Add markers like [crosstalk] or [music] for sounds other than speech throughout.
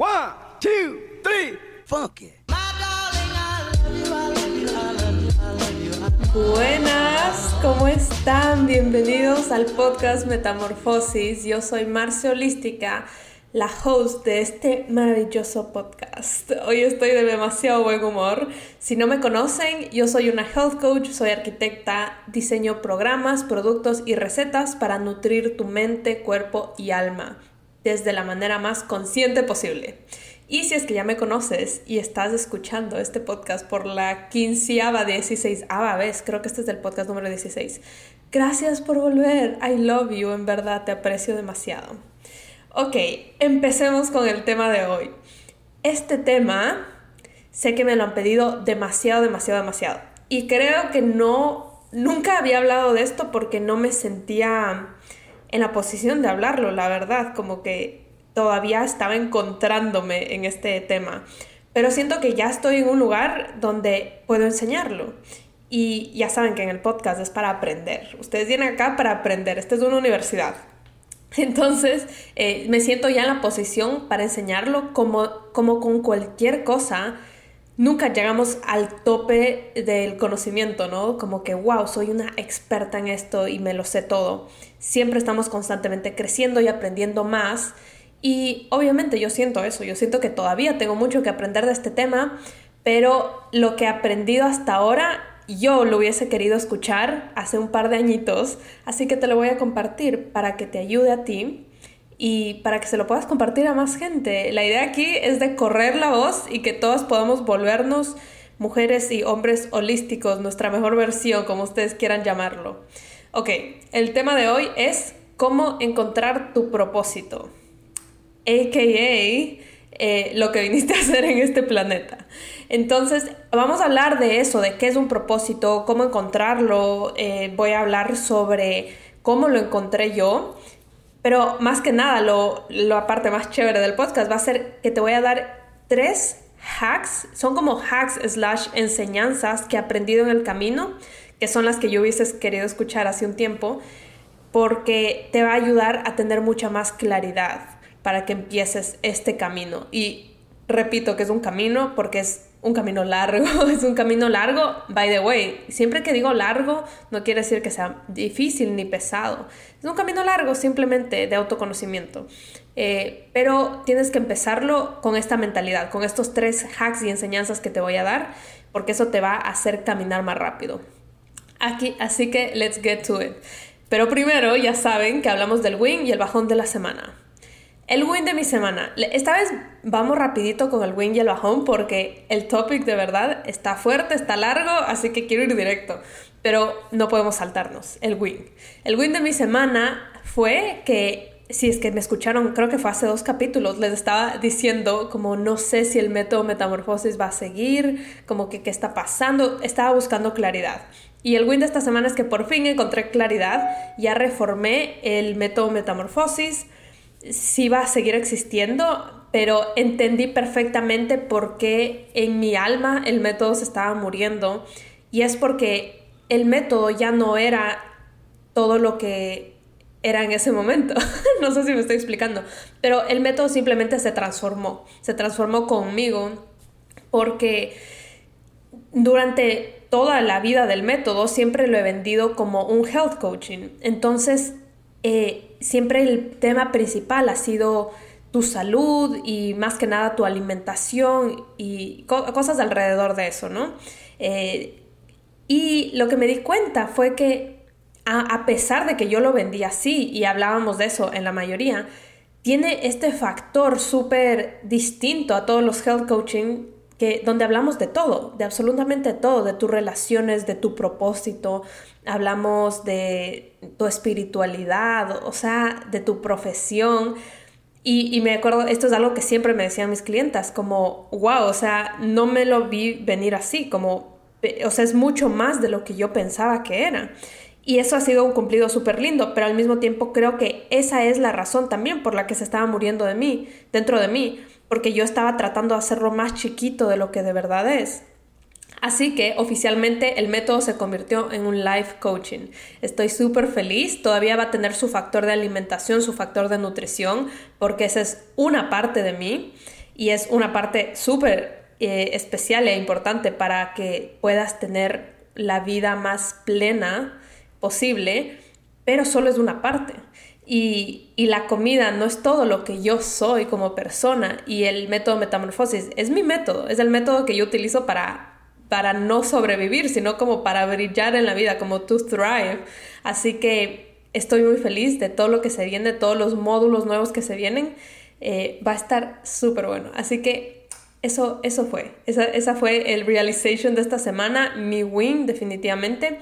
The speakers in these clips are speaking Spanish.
One, two, three, funky. Buenas, ¿cómo están? Bienvenidos al podcast Metamorfosis. Yo soy Marcia Holística, la host de este maravilloso podcast. Hoy estoy de demasiado buen humor. Si no me conocen, yo soy una health coach, soy arquitecta, diseño programas, productos y recetas para nutrir tu mente, cuerpo y alma desde la manera más consciente posible. Y si es que ya me conoces y estás escuchando este podcast por la quinceava, dieciséisava vez, creo que este es el podcast número 16, gracias por volver. I love you, en verdad te aprecio demasiado. Ok, empecemos con el tema de hoy. Este tema sé que me lo han pedido demasiado, demasiado, demasiado. Y creo que no, nunca había hablado de esto porque no me sentía en la posición de hablarlo, la verdad, como que todavía estaba encontrándome en este tema. Pero siento que ya estoy en un lugar donde puedo enseñarlo. Y ya saben que en el podcast es para aprender. Ustedes vienen acá para aprender. Esta es una universidad. Entonces, eh, me siento ya en la posición para enseñarlo como, como con cualquier cosa nunca llegamos al tope del conocimiento, ¿no? Como que, wow, soy una experta en esto y me lo sé todo. Siempre estamos constantemente creciendo y aprendiendo más. Y obviamente yo siento eso, yo siento que todavía tengo mucho que aprender de este tema, pero lo que he aprendido hasta ahora yo lo hubiese querido escuchar hace un par de añitos, así que te lo voy a compartir para que te ayude a ti y para que se lo puedas compartir a más gente. La idea aquí es de correr la voz y que todos podamos volvernos mujeres y hombres holísticos, nuestra mejor versión, como ustedes quieran llamarlo. Ok, el tema de hoy es cómo encontrar tu propósito, a.k.a. Eh, lo que viniste a hacer en este planeta. Entonces, vamos a hablar de eso, de qué es un propósito, cómo encontrarlo, eh, voy a hablar sobre cómo lo encontré yo pero más que nada, lo, la parte más chévere del podcast va a ser que te voy a dar tres hacks, son como hacks slash enseñanzas que he aprendido en el camino, que son las que yo hubieses querido escuchar hace un tiempo, porque te va a ayudar a tener mucha más claridad para que empieces este camino. Y repito que es un camino porque es un camino largo, [laughs] es un camino largo, by the way, siempre que digo largo no quiere decir que sea difícil ni pesado, es un camino largo simplemente de autoconocimiento, eh, pero tienes que empezarlo con esta mentalidad, con estos tres hacks y enseñanzas que te voy a dar, porque eso te va a hacer caminar más rápido. Aquí, así que let's get to it. Pero primero ya saben que hablamos del win y el bajón de la semana. El win de mi semana. Esta vez vamos rapidito con el win y el bajón porque el topic de verdad está fuerte, está largo, así que quiero ir directo. Pero no podemos saltarnos. El win. El win de mi semana fue que, si es que me escucharon, creo que fue hace dos capítulos, les estaba diciendo como no sé si el método metamorfosis va a seguir, como que qué está pasando, estaba buscando claridad. Y el win de esta semana es que por fin encontré claridad, ya reformé el método metamorfosis sí va a seguir existiendo, pero entendí perfectamente por qué en mi alma el método se estaba muriendo. Y es porque el método ya no era todo lo que era en ese momento. [laughs] no sé si me estoy explicando, pero el método simplemente se transformó, se transformó conmigo porque durante toda la vida del método siempre lo he vendido como un health coaching. Entonces, eh, siempre el tema principal ha sido tu salud y más que nada tu alimentación y cosas alrededor de eso, ¿no? Eh, y lo que me di cuenta fue que a, pesar de que yo lo vendía así y hablábamos de eso en la mayoría, tiene este factor súper distinto a todos los health coaching donde hablamos de todo, de absolutamente todo, de tus relaciones, de tu propósito, hablamos de tu espiritualidad, o sea, de tu profesión. Y, me acuerdo, esto es algo que siempre me decían mis clientas, como, wow, o sea, no me lo vi venir así, como, o sea, es mucho más de lo que yo pensaba que era. Y eso ha sido un cumplido súper lindo, pero al mismo tiempo creo que esa es la razón también por la que se estaba muriendo de mí, dentro de mí, porque yo estaba tratando de hacerlo más chiquito de lo que de verdad es. Así que oficialmente el método se convirtió en un life coaching. Estoy súper feliz, todavía va a tener su factor de alimentación, su factor de nutrición, porque esa es una parte de mí. y es una parte súper eh, especial e importante para que puedas tener la vida más plena posible, pero solo es una parte. Y, y, la comida no es todo lo que yo soy como persona y el método metamorfosis es mi método, es el método que yo utilizo para, para no sobrevivir, sino como para brillar en la vida, como to thrive. Así que estoy muy feliz de todo lo que se viene, todos los módulos nuevos que se vienen. Eh, va a estar súper bueno. Así que eso, eso fue. Esa, esa, fue el realization de esta semana, mi win definitivamente.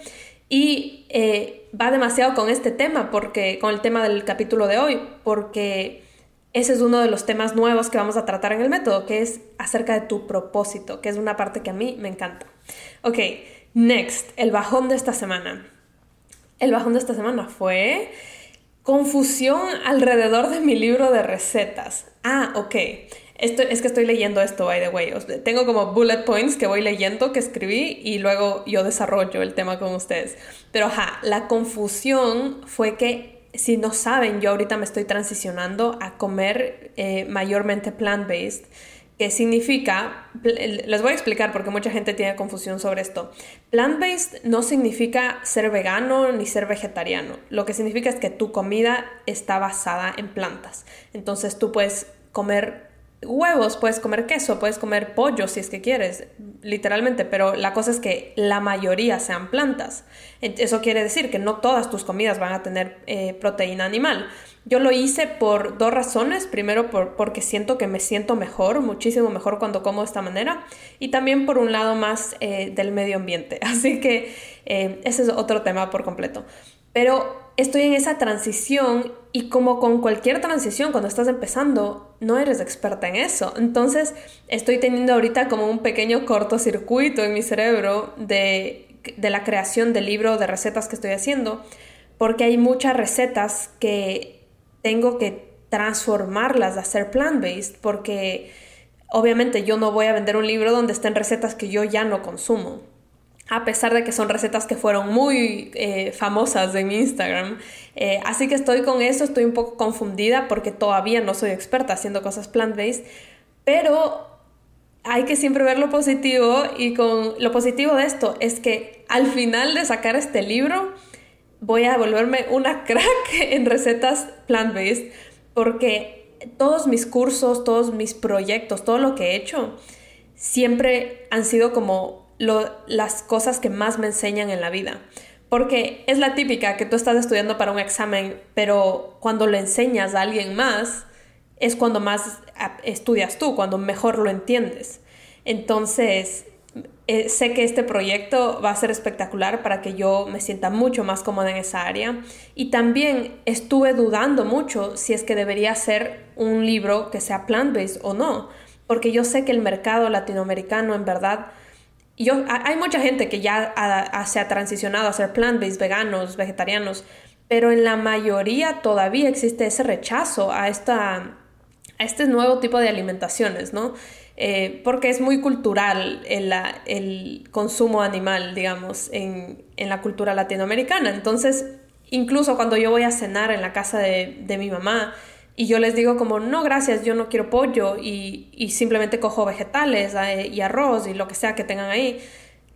Y eh, va demasiado con este tema, porque, con el tema del capítulo de hoy, porque ese es uno de los temas nuevos que vamos a tratar en el método, que es acerca de tu propósito, que es una parte que a mí me encanta. Ok, next, el bajón de esta semana. El bajón de esta semana fue confusión alrededor de mi libro de recetas. Ah, ok. Esto, es que estoy leyendo esto, by the way. Tengo como bullet points que voy leyendo, que escribí y luego yo desarrollo el tema con ustedes. Pero ajá, la confusión fue que, si no saben, yo ahorita me estoy transicionando a comer eh, mayormente plant-based que significa, les voy a explicar porque mucha gente tiene confusión sobre esto. Plant-based no significa ser vegano ni ser vegetariano. Lo que significa es que tu comida está basada en plantas. Entonces tú puedes comer huevos, puedes comer queso, puedes comer pollo si es que quieres, literalmente, pero la cosa es que la mayoría sean plantas. Eso quiere decir que no todas tus comidas van a tener eh, proteína animal. Yo lo hice por dos razones. Primero, por, porque siento que me siento mejor, muchísimo mejor cuando como de esta manera. Y también por un lado más eh, del medio ambiente. [laughs] Así que eh, ese es otro tema por completo. Pero estoy en esa transición y como con cualquier transición, cuando estás empezando, no eres experta en eso. Entonces, estoy teniendo ahorita como un pequeño cortocircuito en mi cerebro de, de la creación del libro de recetas que estoy haciendo, porque hay muchas recetas que tengo que transformarlas a ser plant-based, porque obviamente yo no voy a vender un libro donde estén recetas que yo ya no consumo a pesar de que son recetas que fueron muy eh, famosas en mi Instagram. Eh, así que estoy con eso, estoy un poco confundida porque todavía no soy experta haciendo cosas plant-based, pero hay que siempre ver lo positivo y con lo positivo de esto es que al final de sacar este libro voy a volverme una [laughs] crack en recetas plant-based porque todos mis cursos, todos mis proyectos, todo lo que he hecho siempre han sido como las cosas que más me enseñan en la vida. Porque es la típica que tú estás estudiando para un examen, pero cuando le enseñas a alguien más, es cuando más estudias tú, cuando mejor lo entiendes. Entonces, eh, sé que este proyecto va a ser espectacular para que yo me sienta mucho más cómoda en esa área. Y también estuve dudando mucho si es que debería ser un libro que sea plant-based o no, porque yo sé que el mercado latinoamericano en verdad yo, hay mucha gente que ya se ha transicionado a ser plant-based, veganos, vegetarianos, pero en la mayoría todavía existe ese rechazo a, esta, a este nuevo tipo de alimentaciones, ¿no? Eh, porque es muy cultural el, el consumo animal, digamos, en, en, la cultura latinoamericana. Entonces, incluso cuando yo voy a cenar en la casa de, de mi mamá, y yo les digo como, no, gracias, yo no quiero pollo y, y simplemente cojo vegetales eh, y arroz y lo que sea que tengan ahí.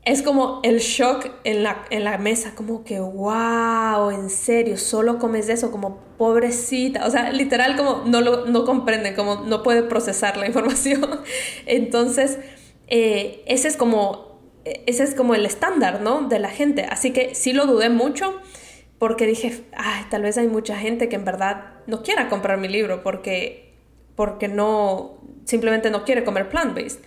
Es como el shock en la, en la mesa, como que, wow, en serio, solo comes eso, como pobrecita. O sea, literal como no lo no comprenden, como no puede procesar la [laughs] información. Entonces, eh, ese es como ese es como el estándar, ¿no? De la gente. Así que sí lo dudé mucho porque dije, ay, tal vez hay mucha gente que en verdad no quiera comprar mi libro porque, porque no, simplemente no quiere comer plant-based.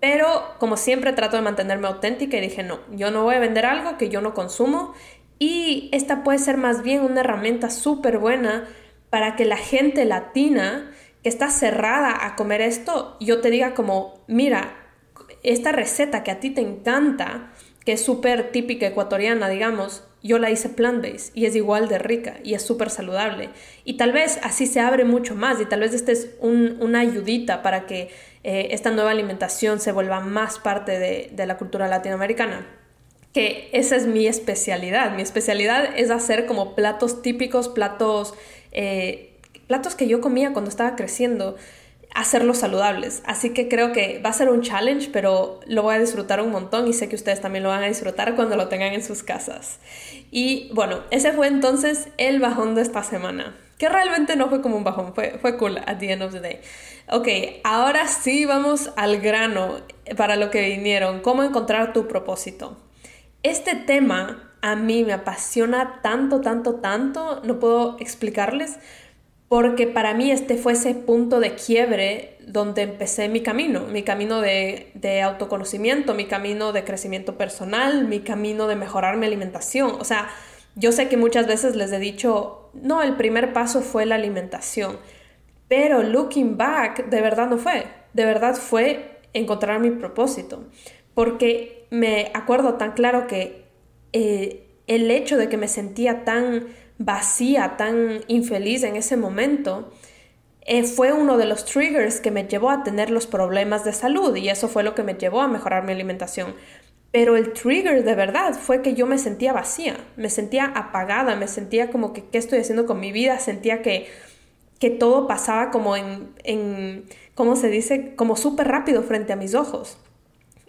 Pero como siempre trato de mantenerme auténtica y dije, no, yo no voy a vender algo que yo no consumo y esta puede ser más bien una herramienta súper buena para que la gente latina que está cerrada a comer esto, yo te diga como, mira, esta receta que a ti te encanta, que es súper típica ecuatoriana, digamos, yo la hice plant-based y es igual de rica y es súper saludable. Y tal vez así se abre mucho más y tal vez este es una ayudita para que eh, esta nueva alimentación se vuelva más parte de, la cultura latinoamericana. Que esa es mi especialidad. Mi especialidad es hacer como platos típicos, platos, eh, platos que yo comía cuando estaba creciendo hacerlos saludables. Así que creo que va a ser un challenge, pero lo voy a disfrutar un montón y sé que ustedes también lo van a disfrutar cuando lo tengan en sus casas. Y bueno, ese fue entonces el bajón de esta semana. Que realmente no fue como un bajón, fue, fue cool at the end of the day. Ok, ahora sí vamos al grano para lo que vinieron, cómo encontrar tu propósito. Este tema a mí me apasiona tanto, tanto, tanto, no puedo explicarles, porque para mí este fue ese punto de quiebre donde empecé mi camino, mi camino de, de, autoconocimiento, mi camino de crecimiento personal, mi camino de mejorar mi alimentación. O sea, yo sé que muchas veces les he dicho, no, el primer paso fue la alimentación, pero looking back, de verdad no fue, de verdad fue encontrar mi propósito, porque me acuerdo tan claro que eh, el hecho de que me sentía tan vacía, tan infeliz en ese momento, eh, fue uno de los triggers que me llevó a tener los problemas de salud y eso fue lo que me llevó a mejorar mi alimentación. Pero el trigger de verdad fue que yo me sentía vacía, me sentía apagada, me sentía como que qué estoy haciendo con mi vida, sentía que, que todo pasaba como en, en ¿cómo se dice? Como súper rápido frente a mis ojos.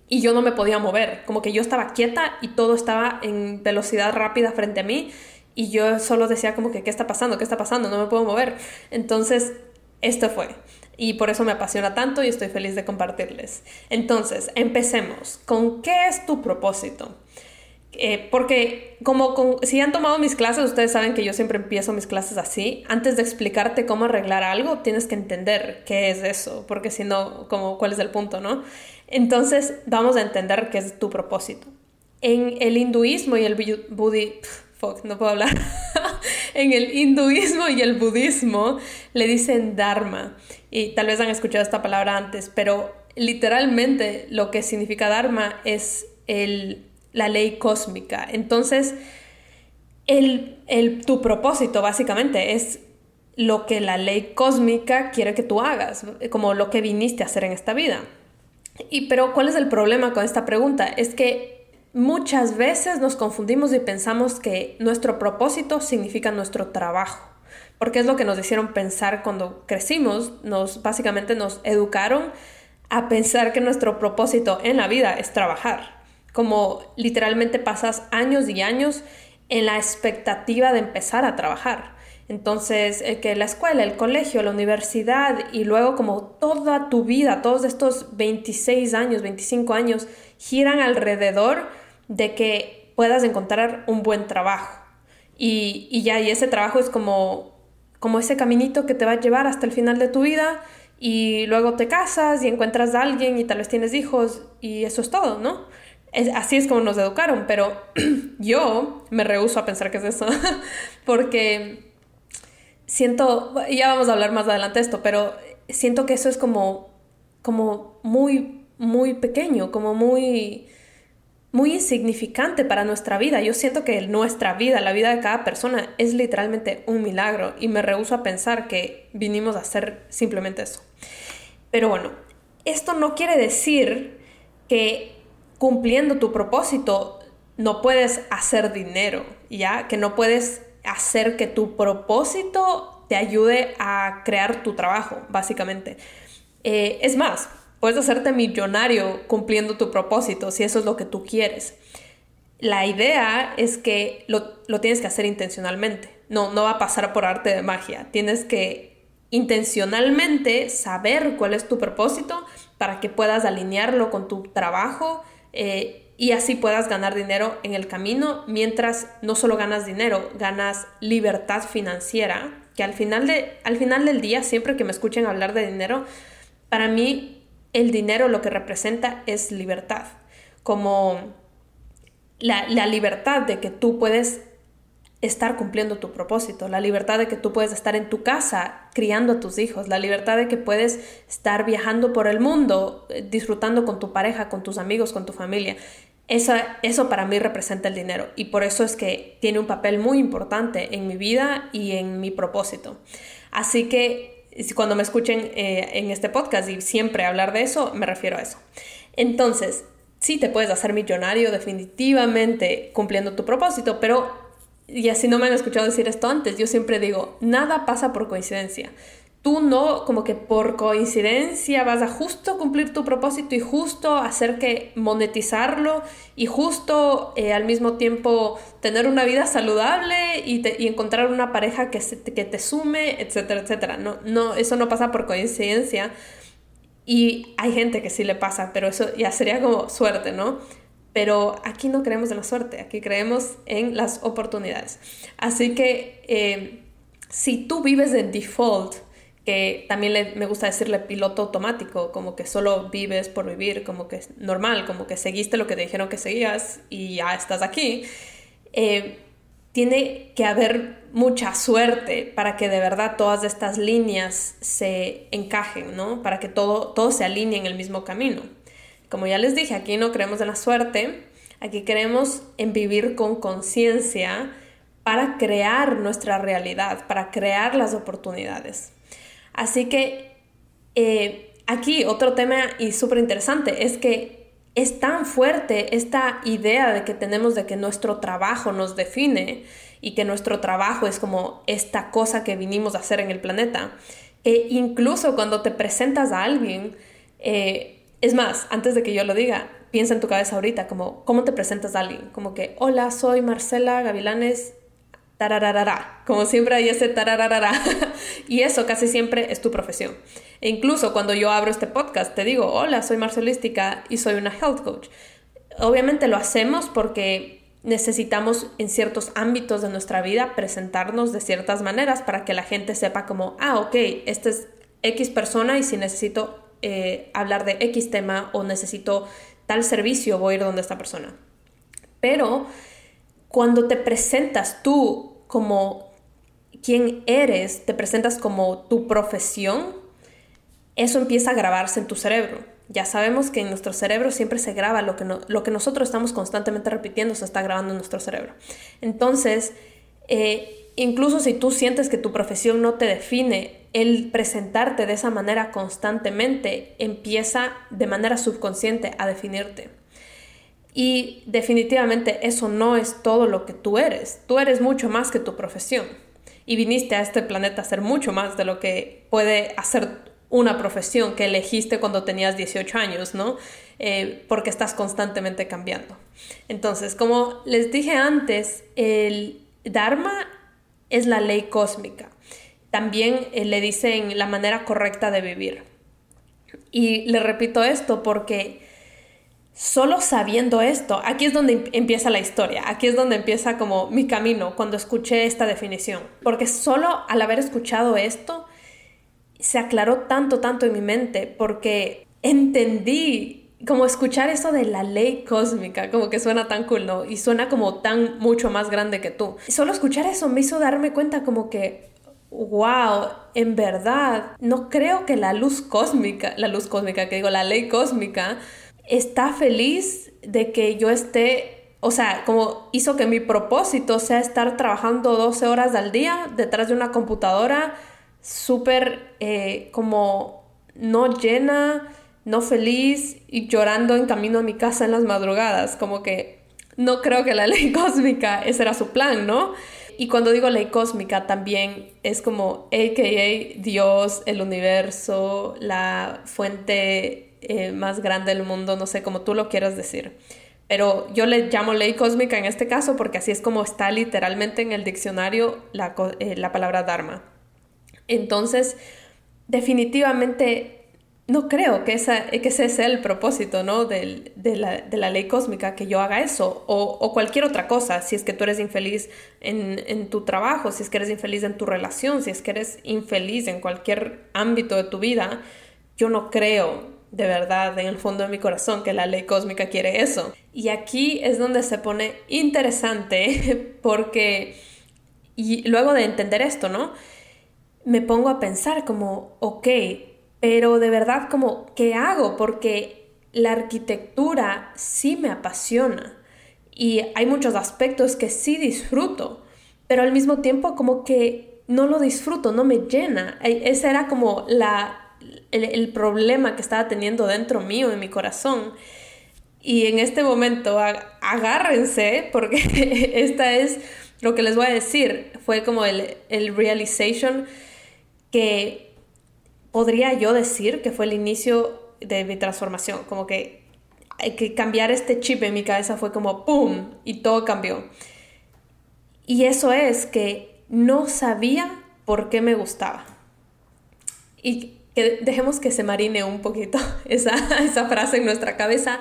Y yo no me podía mover, como que yo estaba quieta y todo estaba en velocidad rápida frente a mí y yo solo decía como que, ¿qué está pasando? ¿Qué está pasando? No me puedo mover. Entonces, esto fue. Y por eso me apasiona tanto y estoy feliz de compartirles. Entonces, empecemos. ¿Con qué es tu propósito? Eh, porque como si han tomado mis clases, ustedes saben que yo siempre empiezo mis clases así. Antes de explicarte cómo arreglar algo, tienes que entender qué es eso, porque si no, como, ¿cuál es el punto, no? Entonces, vamos a entender qué es tu propósito. En el hinduismo y el no puedo hablar. [laughs] en el hinduismo y el budismo le dicen dharma. Y tal vez han escuchado esta palabra antes, pero literalmente lo que significa dharma es el, la ley cósmica. Entonces, el, el, tu propósito básicamente es lo que la ley cósmica quiere que tú hagas, como lo que viniste a hacer en esta vida. Y pero ¿cuál es el problema con esta pregunta? Es que Muchas veces nos confundimos y pensamos que nuestro propósito significa nuestro trabajo, porque es lo que nos hicieron pensar cuando crecimos, nos básicamente nos educaron a pensar que nuestro propósito en la vida es trabajar, como literalmente pasas años y años en la expectativa de empezar a trabajar. Entonces, el que la escuela, el colegio, la universidad y luego como toda tu vida, todos estos 26 años, 25 años, giran alrededor de que puedas encontrar un buen trabajo. Y, ya, y ese trabajo es como, como ese caminito que te va a llevar hasta el final de tu vida y luego te casas y encuentras a alguien y tal vez tienes hijos y eso es todo, ¿no? Así es como nos educaron, pero [clears throat] yo me rehuso a pensar que es eso, [laughs] porque siento, ya vamos a hablar más adelante de esto, pero siento que eso es como, como muy, muy pequeño, como muy muy insignificante para nuestra vida. Yo siento que nuestra vida, la vida de cada persona, es literalmente un milagro y me rehuso a pensar que vinimos a hacer simplemente eso. Pero bueno, esto no quiere decir que cumpliendo tu propósito no puedes hacer dinero, ¿ya? Que no puedes hacer que tu propósito te ayude a crear tu trabajo, básicamente. Eh, es más, Puedes hacerte millonario cumpliendo tu propósito si eso es lo que tú quieres. La idea es que lo, tienes que hacer intencionalmente. No, no va a pasar por arte de magia. Tienes que intencionalmente saber cuál es tu propósito para que puedas alinearlo con tu trabajo eh, y así puedas ganar dinero en el camino mientras no solo ganas dinero, ganas libertad financiera, que al final, de, al final del día, siempre que me escuchen hablar de dinero, para mí el dinero lo que representa es libertad, como la, libertad de que tú puedes estar cumpliendo tu propósito, la libertad de que tú puedes estar en tu casa criando a tus hijos, la libertad de que puedes estar viajando por el mundo, eh, disfrutando con tu pareja, con tus amigos, con tu familia. Eso, eso para mí representa el dinero y por eso es que tiene un papel muy importante en mi vida y en mi propósito. Así que cuando me escuchen eh, en este podcast y siempre hablar de eso, me refiero a eso. Entonces, sí te puedes hacer millonario definitivamente cumpliendo tu propósito, pero, y así no me han escuchado decir esto antes, yo siempre digo, nada pasa por coincidencia. Tú no como que por coincidencia vas a justo cumplir tu propósito y justo hacer que monetizarlo y justo eh, al mismo tiempo tener una vida saludable y, encontrar una pareja que, que te sume, etcétera, etcétera. No, no, eso no pasa por coincidencia y hay gente que sí le pasa, pero eso ya sería como suerte, ¿no? Pero aquí no creemos en la suerte, aquí creemos en las oportunidades. Así que eh, si tú vives de default, que también me gusta decirle piloto automático, como que solo vives por vivir, como que es normal, como que seguiste lo que te dijeron que seguías y ya estás aquí, eh, tiene que haber mucha suerte para que de verdad todas estas líneas se encajen, ¿no? Para que todo, todo se alinee en el mismo camino. Como ya les dije, aquí no creemos en la suerte, aquí creemos en vivir con conciencia para crear nuestra realidad, para crear las oportunidades. Así que eh, aquí otro tema y súper interesante es que es tan fuerte esta idea de que tenemos de que nuestro trabajo nos define y que nuestro trabajo es como esta cosa que vinimos a hacer en el planeta. E incluso cuando te presentas a alguien, eh, es más, antes de que yo lo diga, piensa en tu cabeza ahorita, como, ¿cómo te presentas a alguien? Como que, hola, soy Marcela Gavilanes tarararara, como siempre hay ese tarararara, [laughs] y eso casi siempre es tu profesión. E incluso cuando yo abro este podcast, te digo, hola, soy Marcelística y soy una health coach. Obviamente lo hacemos porque necesitamos en ciertos ámbitos de nuestra vida presentarnos de ciertas maneras para que la gente sepa como, ah, ok, esta es X persona y si necesito eh, hablar de X tema o necesito tal servicio, voy a ir donde esta persona. Pero cuando te presentas tú como quien eres, te presentas como tu profesión, eso empieza a grabarse en tu cerebro. Ya sabemos que en nuestro cerebro siempre se graba lo que, lo que nosotros estamos constantemente repitiendo, se está grabando en nuestro cerebro. Entonces, eh, incluso si tú sientes que tu profesión no te define, el presentarte de esa manera constantemente empieza de manera subconsciente a definirte. Y definitivamente eso no es todo lo que tú eres. Tú eres mucho más que tu profesión. Y viniste a este planeta a ser mucho más de lo que puede hacer una profesión que elegiste cuando tenías 18 años, ¿no? Eh, porque estás constantemente cambiando. Entonces, como les dije antes, el Dharma es la ley cósmica. También eh, le dicen la manera correcta de vivir. Y le repito esto porque solo sabiendo esto, aquí es donde em-, empieza la historia, aquí es donde empieza como mi camino cuando escuché esta definición, porque solo al haber escuchado esto, se aclaró tanto, tanto en mi mente, porque entendí como escuchar eso de la ley cósmica, como que suena tan cool, ¿no? Y suena como tan mucho más grande que tú. Solo escuchar eso me hizo darme cuenta como que, wow, en verdad, no creo que la luz cósmica, la luz cósmica, que digo, la ley cósmica, está feliz de que yo esté, o sea, como hizo que mi propósito sea estar trabajando 12 horas al día detrás de una computadora súper eh, como no llena, no feliz y llorando en camino a mi casa en las madrugadas, como que no creo que la [laughs] ley cósmica, ese era su plan, ¿no? Y cuando digo ley cósmica también es como AKA Dios, el universo, la fuente eh, más grande del mundo, no sé, como tú lo quieras decir. Pero yo le llamo ley cósmica en este caso porque así es como está literalmente en el diccionario la, eh, la palabra Dharma. Entonces, definitivamente no creo que, esa, que ese sea el propósito ¿no? de, la, de, la, ley cósmica, que yo haga eso, o, o, cualquier otra cosa, si es que tú eres infeliz en, en, tu trabajo, si es que eres infeliz en tu relación, si es que eres infeliz en cualquier ámbito de tu vida, yo no creo de verdad en el fondo de mi corazón que la ley cósmica quiere eso. Y aquí es donde se pone interesante [laughs] porque, y luego de entender esto, ¿no? Me pongo a pensar como, ok, pero de verdad como, ¿qué hago? Porque la arquitectura sí me apasiona y hay muchos aspectos que sí disfruto, pero al mismo tiempo como que no lo disfruto, no me llena. E, esa era como la el, problema que estaba teniendo dentro mío, en mi corazón. Y en este momento agárrense porque [laughs] esta es lo que les voy a decir. Fue como el, el realization que podría yo decir que fue el inicio de mi transformación, como que, que cambiar este chip en mi cabeza fue como ¡pum! y todo cambió. Y eso es que no sabía por qué me gustaba. Y que dejemos que se marine un poquito [laughs] esa, esa frase en nuestra cabeza.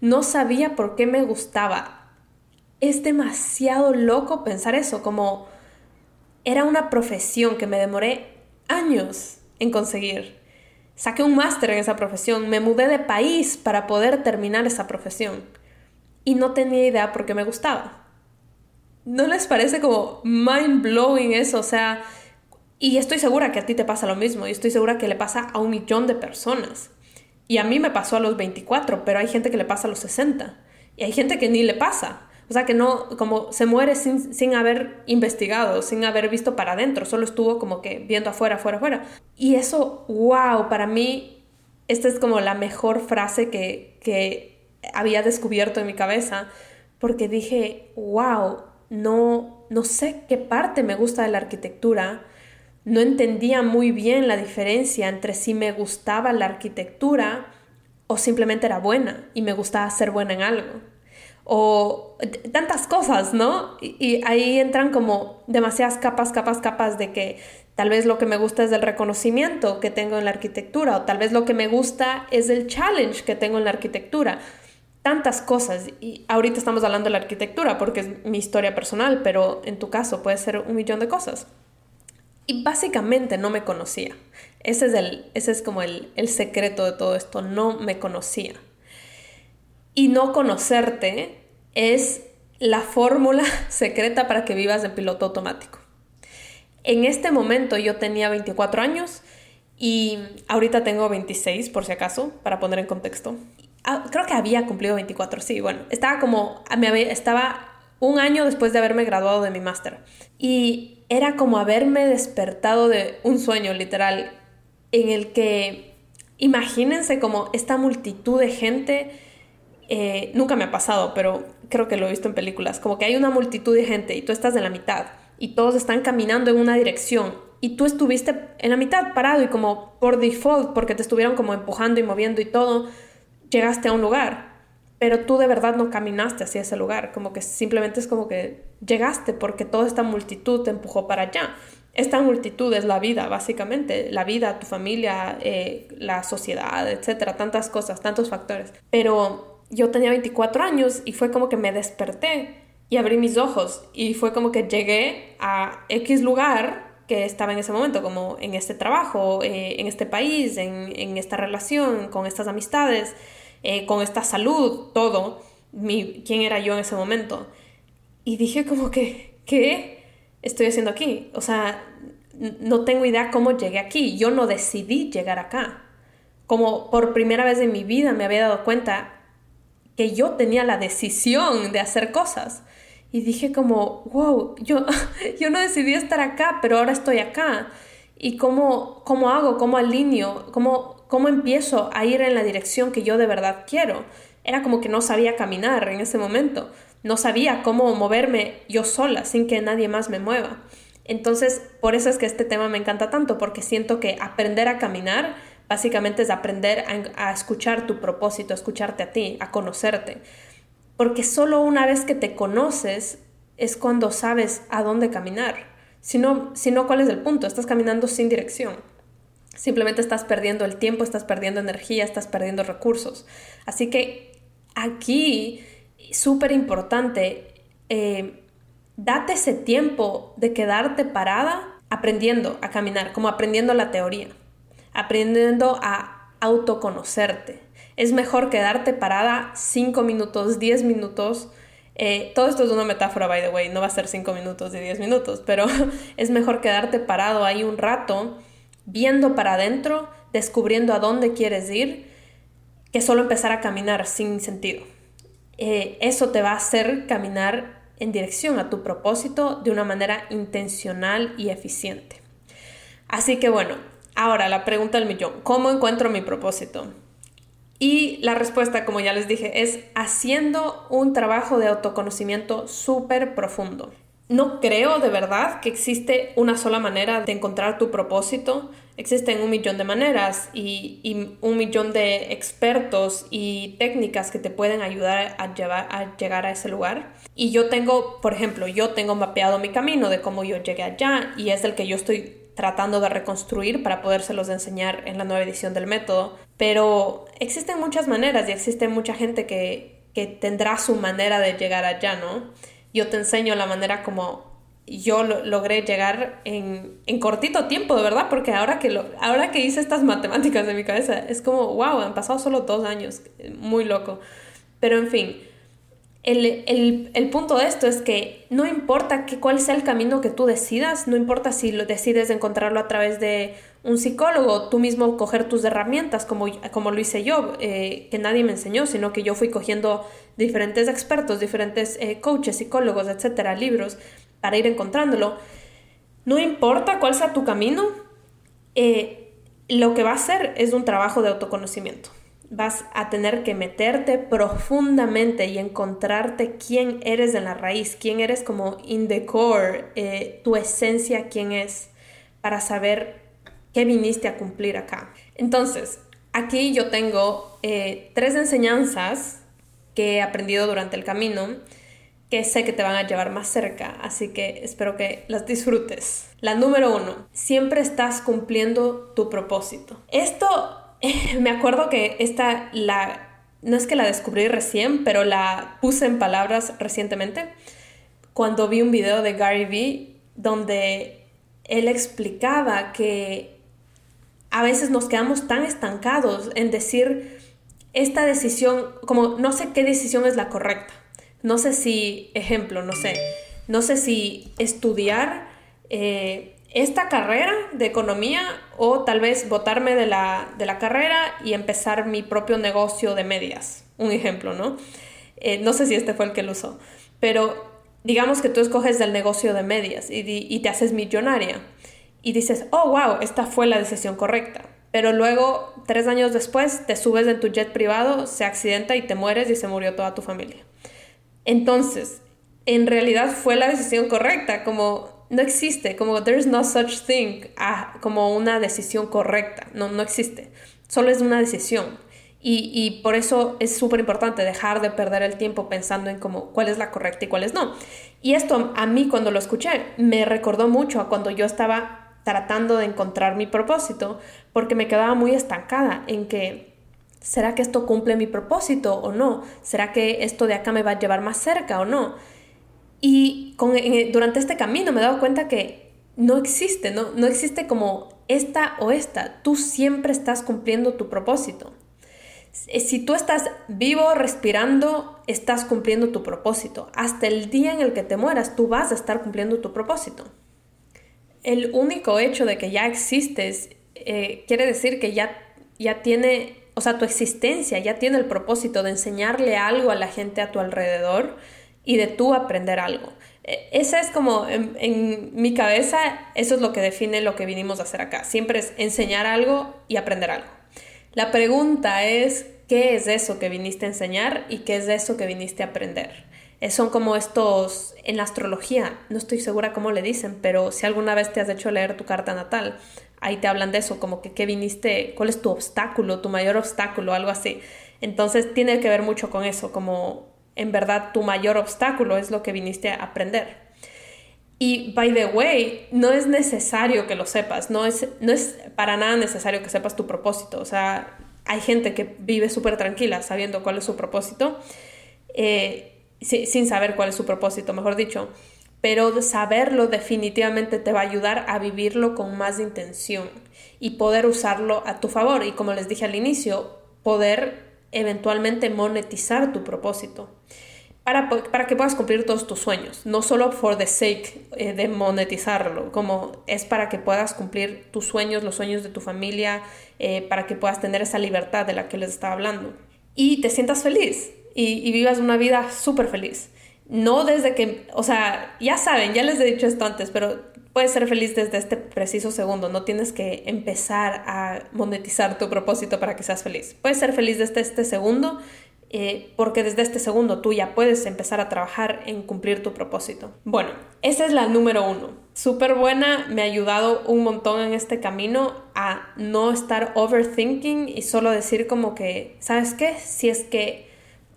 No sabía por qué me gustaba. Es demasiado loco pensar eso, como era una profesión que me demoré años en conseguir. Saqué un máster en esa profesión, me mudé de país para poder terminar esa profesión y no tenía idea por qué me gustaba. ¿No les parece como mind blowing eso? O sea, y estoy segura que a ti te pasa lo mismo y estoy segura que le pasa a un millón de personas. Y a mí me pasó a los 24, pero hay gente que le pasa a los 60 y hay gente que ni le pasa. O sea, que no, como se muere sin, sin haber investigado, sin haber visto para adentro, solo estuvo como que viendo afuera, afuera, afuera. Y eso, wow, para mí, esta es como la mejor frase que, que había descubierto en mi cabeza, porque dije, wow, no, no sé qué parte me gusta de la arquitectura, no entendía muy bien la diferencia entre si me gustaba la arquitectura o simplemente era buena y me gustaba ser buena en algo. O tantas cosas, ¿no? Y, ahí entran como demasiadas capas, capas, capas de que tal vez lo que me gusta es el reconocimiento que tengo en la arquitectura o tal vez lo que me gusta es el challenge que tengo en la arquitectura. Tantas cosas. Y ahorita estamos hablando de la arquitectura porque es mi historia personal, pero en tu caso puede ser un millón de cosas. Y básicamente no me conocía. Ese es, el, ese es como el, el secreto de todo esto, no me conocía. Y no conocerte es la fórmula [laughs] secreta para que vivas en piloto automático. En este momento yo tenía 24 años y ahorita tengo 26 por si acaso, para poner en contexto. Ah, creo que había cumplido 24, sí, bueno, estaba como, estaba un año después de haberme graduado de mi máster. Y era como haberme despertado de un sueño literal en el que imagínense como esta multitud de gente, eh, nunca me ha pasado, pero creo que lo he visto en películas, como que hay una multitud de gente y tú estás en la mitad y todos están caminando en una dirección y tú estuviste en la mitad parado y como por default, porque te estuvieron como empujando y moviendo y todo, llegaste a un lugar pero tú de verdad no caminaste hacia ese lugar, como que simplemente es como que llegaste porque toda esta multitud te empujó para allá. Esta multitud es la vida, básicamente, la vida, tu familia, eh, la sociedad, etcétera, tantas cosas, tantos factores. Pero yo tenía 24 años y fue como que me desperté y abrí mis ojos y fue como que llegué a X lugar que estaba en ese momento, como en este trabajo, eh, en este país, en, en esta relación, con estas amistades eh, con esta salud, todo, mi, quién era yo en ese momento. Y dije como que, ¿qué estoy haciendo aquí? O sea, no tengo idea cómo llegué aquí. Yo no decidí llegar acá. Como por primera vez en mi vida me había dado cuenta que yo tenía la decisión de hacer cosas. Y dije como, wow, yo, [laughs] yo no decidí estar acá, pero ahora estoy acá. ¿Y cómo, cómo hago? ¿Cómo alineo? ¿Cómo, ¿Cómo empiezo a ir en la dirección que yo de verdad quiero? Era como que no sabía caminar en ese momento, no sabía cómo moverme yo sola sin que nadie más me mueva. Entonces, por eso es que este tema me encanta tanto, porque siento que aprender a caminar básicamente es aprender a, escuchar tu propósito, a escucharte a ti, a conocerte. Porque solo una vez que te conoces es cuando sabes a dónde caminar. Si no, si no, ¿cuál es el punto? Estás caminando sin dirección. Simplemente estás perdiendo el tiempo, estás perdiendo energía, estás perdiendo recursos. Así que aquí, súper importante, eh, date ese tiempo de quedarte parada aprendiendo a caminar, como aprendiendo la teoría, aprendiendo a autoconocerte. Es mejor quedarte parada 5 minutos, 10 minutos. Eh, todo esto es una metáfora, by the way, no va a ser 5 minutos y 10 minutos, pero [laughs] es mejor quedarte parado ahí un rato viendo para adentro, descubriendo a dónde quieres ir, que solo empezar a caminar sin sentido. Eh, eso te va a hacer caminar en dirección a tu propósito de una manera intencional y eficiente. Así que bueno, ahora la pregunta del millón, ¿cómo encuentro mi propósito? Y la respuesta, como ya les dije, es haciendo un trabajo de autoconocimiento súper profundo. No creo de verdad que existe una sola manera de encontrar tu propósito. Existen un millón de maneras y, un millón de expertos y técnicas que te pueden ayudar a, llevar, a llegar a ese lugar. Y yo tengo, por ejemplo, yo tengo mapeado mi camino de cómo yo llegué allá y es el que yo estoy tratando de reconstruir para podérselos enseñar en la nueva edición del método. Pero existen muchas maneras y existe mucha gente que, que tendrá su manera de llegar allá, ¿no? Yo te enseño la manera como yo logré llegar en, en, cortito tiempo, de verdad, porque ahora que, lo, ahora que hice estas matemáticas de mi cabeza, es como, wow, han pasado solo dos años, muy loco. Pero en fin, el, el, el, punto de esto es que no importa que, cuál sea el camino que tú decidas, no importa si lo decides encontrarlo a través de un psicólogo, tú mismo coger tus herramientas como, como lo hice yo, eh, que nadie me enseñó, sino que yo fui cogiendo diferentes expertos, diferentes eh, coaches, psicólogos, etcétera, libros para ir encontrándolo. No importa cuál sea tu camino, eh, lo que va a hacer es un trabajo de autoconocimiento. Vas a tener que meterte profundamente y encontrarte quién eres en la raíz, quién eres como in the core, eh, tu esencia, quién es, para saber qué viniste a cumplir acá. Entonces, aquí yo tengo eh, tres enseñanzas que he aprendido durante el camino que sé que te van a llevar más cerca, así que espero que las disfrutes. La número uno, siempre estás cumpliendo tu propósito. Esto, [laughs] me acuerdo que esta la, no es que la descubrí recién, pero la puse en palabras recientemente, cuando vi un video de Gary Vee donde él explicaba que a veces nos quedamos tan estancados en decir esta decisión, como no sé qué decisión es la correcta. No sé si, ejemplo, no sé, no sé si estudiar eh, esta carrera de economía o tal vez botarme de la, de la, carrera y empezar mi propio negocio de medias. Un ejemplo, ¿no? Eh, no sé si este fue el que lo usó, pero digamos que tú escoges el negocio de medias y, y te haces millonaria y dices, oh, wow, esta fue la decisión correcta. Pero luego, tres años después, te subes en tu jet privado, se accidenta y te mueres y se murió toda tu familia. Entonces, en realidad fue la decisión correcta, como no existe, como there's no such thing ah, como una decisión correcta, no, no existe, solo es una decisión. Y, y por eso es súper importante dejar de perder el tiempo pensando en como cuál es la correcta y cuál es no. Y esto a mí cuando lo escuché me recordó mucho a cuando yo estaba tratando de encontrar mi propósito, porque me quedaba muy estancada en que ¿Será que esto cumple mi propósito o no? ¿Será que esto de acá me va a llevar más cerca o no? Y durante este camino me he dado cuenta que no existe, ¿no? no existe como esta o esta. Tú siempre estás cumpliendo tu propósito. Si tú estás vivo, respirando, estás cumpliendo tu propósito. Hasta el día en el que te mueras, tú vas a estar cumpliendo tu propósito. El único hecho de que ya existes eh, quiere decir que ya, ya tiene o sea, tu existencia ya tiene el propósito de enseñarle algo a la gente a tu alrededor y de tú aprender algo. E, esa es como, en, mi cabeza, eso es lo que define lo que vinimos a hacer acá. Siempre es enseñar algo y aprender algo. La pregunta es, ¿qué es eso que viniste a enseñar y qué es eso que viniste a aprender? son como estos, en la astrología, no estoy segura cómo le dicen, pero si alguna vez te has hecho leer tu carta natal, ahí te hablan de eso, como que qué viniste, cuál es tu obstáculo, tu mayor obstáculo, algo así. Entonces tiene que ver mucho con eso, como en verdad tu mayor obstáculo es lo que viniste a aprender. Y by the way, no es necesario que lo sepas, no es, no es para nada necesario que sepas tu propósito. O sea, hay gente que vive súper tranquila sabiendo cuál es su propósito, eh, sin saber cuál es su propósito, mejor dicho pero saberlo definitivamente te va a ayudar a vivirlo con más intención y poder usarlo a tu favor y como les dije al inicio, poder eventualmente monetizar tu propósito para, para que puedas cumplir todos tus sueños, no solo for the sake eh, de monetizarlo, como es para que puedas cumplir tus sueños, los sueños de tu familia, eh, para que puedas tener esa libertad de la que les estaba hablando y te sientas feliz y, y vivas una vida súper feliz. No desde que, o sea, ya saben, ya les he dicho esto antes, pero puedes ser feliz desde este preciso segundo. No tienes que empezar a monetizar tu propósito para que seas feliz. Puedes ser feliz desde este segundo eh, porque desde este segundo tú ya puedes empezar a trabajar en cumplir tu propósito. Bueno, esa es la número uno. Súper buena, me ha ayudado un montón en este camino a no estar overthinking y solo decir como que, ¿sabes qué? Si es que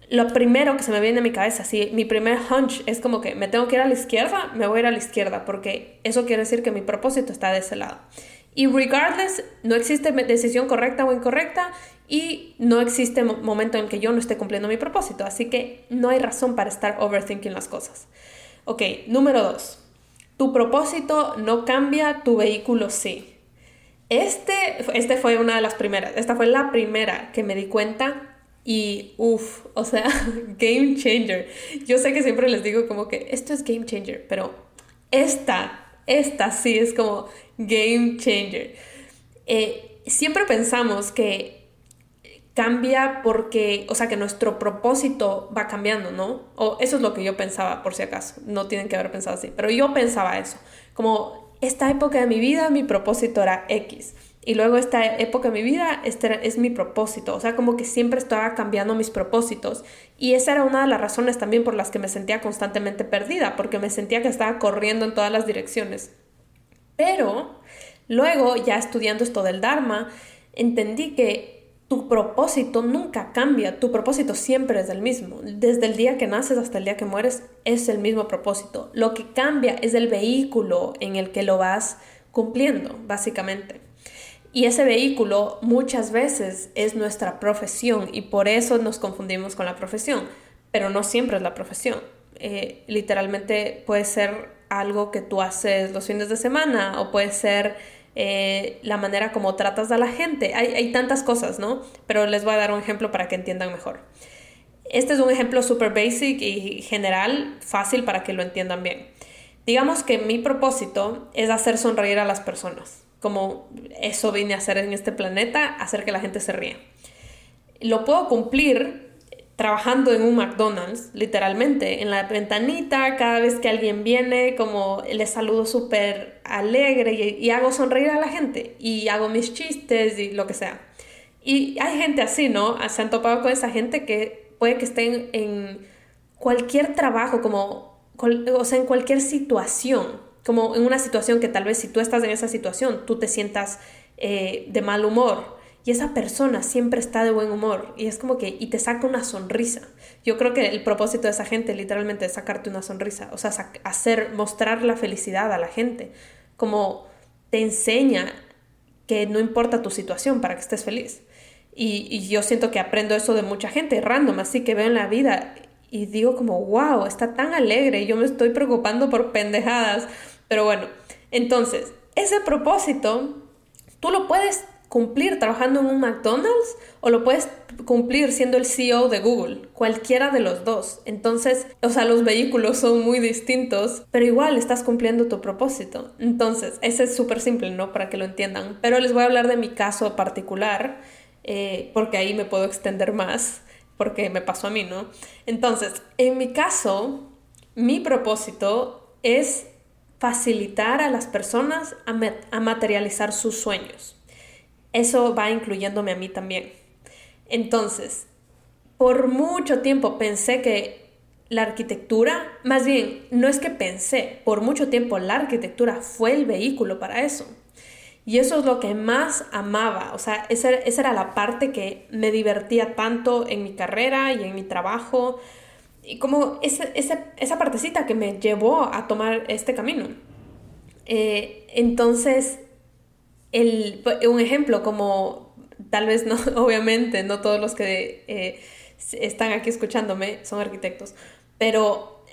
lo primero que se me viene a mi cabeza, si mi primer hunch es como que me tengo que ir a la izquierda, me voy a ir a la izquierda, porque eso quiere decir que mi propósito está de ese lado. Y regardless, no existe decisión correcta o incorrecta y no existe momento en que yo no esté cumpliendo mi propósito, así que no hay razón para estar overthinking las cosas. Ok, número dos. Tu propósito no cambia, tu vehículo sí. Este, este fue una de las primeras, esta fue la primera que me di cuenta y uff, o sea, [laughs] game changer. Yo sé que siempre les digo como que esto es game changer, pero esta, esta sí es como game changer. Eh, siempre pensamos que cambia porque, o sea, que nuestro propósito va cambiando, ¿no? O eso es lo que yo pensaba, por si acaso. No tienen que haber pensado así, pero yo pensaba eso. Como esta época de mi vida, mi propósito era X. Y luego esta época de mi vida, este es mi propósito. O sea, como que siempre estaba cambiando mis propósitos. Y esa era una de las razones también por las que me sentía constantemente perdida, porque me sentía que estaba corriendo en todas las direcciones. Pero luego, ya estudiando esto del Dharma, entendí que tu propósito nunca cambia, tu propósito siempre es el mismo. Desde el día que naces hasta el día que mueres es el mismo propósito. Lo que cambia es el vehículo en el que lo vas cumpliendo, básicamente. Y ese vehículo muchas veces es nuestra profesión y por eso nos confundimos con la profesión, pero no siempre es la profesión. Eh, literalmente puede ser algo que tú haces los fines de semana o puede ser eh, la manera como tratas a la gente. Hay, hay tantas cosas, ¿no? Pero les voy a dar un ejemplo para que entiendan mejor. Este es un ejemplo super basic y general, fácil para que lo entiendan bien. Digamos que mi propósito es hacer sonreír a las personas como eso vine a hacer en este planeta, hacer que la gente se ríe. Lo puedo cumplir trabajando en un McDonald's, literalmente, en la ventanita, cada vez que alguien viene, como le saludo súper alegre y, hago sonreír a la gente y hago mis chistes y lo que sea. Y hay gente así, ¿no? Se han topado con esa gente que puede que estén en cualquier trabajo, como, o sea, en cualquier situación como en una situación que tal vez si tú estás en esa situación, tú te sientas eh, de mal humor. Y esa persona siempre está de buen humor y es como que, y te saca una sonrisa. Yo creo que el propósito de esa gente literalmente es sacarte una sonrisa, o sea, hacer, mostrar la felicidad a la gente, como te enseña que no importa tu situación para que estés feliz. Y, y yo siento que aprendo eso de mucha gente, random, así que veo en la vida y digo como, wow, está tan alegre y yo me estoy preocupando por pendejadas pero bueno, entonces, ese propósito tú lo puedes cumplir trabajando en un McDonald's o lo puedes cumplir siendo el CEO de Google, cualquiera de los dos. Entonces, o sea, los vehículos son muy distintos, pero igual estás cumpliendo tu propósito. Entonces, ese es súper simple, ¿no? Para que lo entiendan. Pero les voy a hablar de mi caso particular, eh, porque ahí me puedo extender más, porque me pasó a mí, ¿no? Entonces, en mi caso, mi propósito es facilitar a las personas a, materializar sus sueños. Eso va incluyéndome a mí también. Entonces, por mucho tiempo pensé que la arquitectura, más bien, no es que pensé, por mucho tiempo la arquitectura fue el vehículo para eso. Y eso es lo que más amaba, o sea, esa, esa era la parte que me divertía tanto en mi carrera y en mi trabajo, y como esa, esa, esa, partecita que me llevó a tomar este camino. Eh, entonces, el, un ejemplo como tal vez no, [laughs] obviamente, no todos los que eh, están aquí escuchándome son arquitectos, pero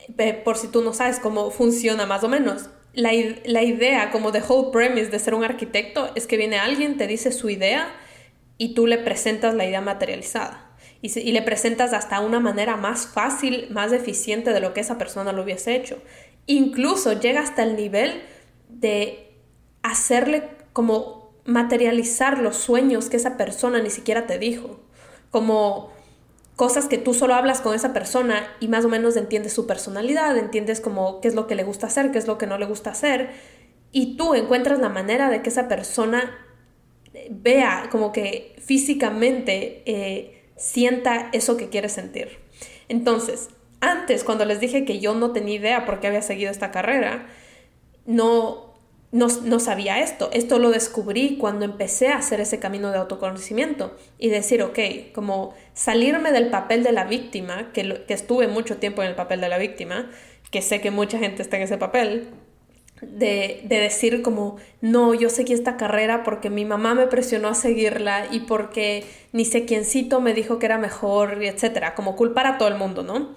por si tú no sabes cómo funciona más o menos, la, la idea, como the whole premise de ser un arquitecto, es que viene alguien, te dice su idea y tú le presentas la idea materializada y, le presentas hasta una manera más fácil, más eficiente de lo que esa persona lo hubiese hecho. Incluso llega hasta el nivel de hacerle como materializar los sueños que esa persona ni siquiera te dijo, como cosas que tú solo hablas con esa persona y más o menos entiendes su personalidad, entiendes como qué es lo que le gusta hacer, qué es lo que no le gusta hacer, y tú encuentras la manera de que esa persona vea como que físicamente eh, sienta eso que quiere sentir. Entonces, antes, cuando les dije que yo no tenía idea por qué había seguido esta carrera, no, no, no, sabía esto. Esto lo descubrí cuando empecé a hacer ese camino de autoconocimiento y decir, ok, como salirme del papel de la víctima, que, que estuve mucho tiempo en el papel de la víctima, que sé que mucha gente está en ese papel, de, de, decir como, no, yo seguí esta carrera porque mi mamá me presionó a seguirla y porque ni sé quiéncito me dijo que era mejor, etcétera, como culpar a todo el mundo, ¿no?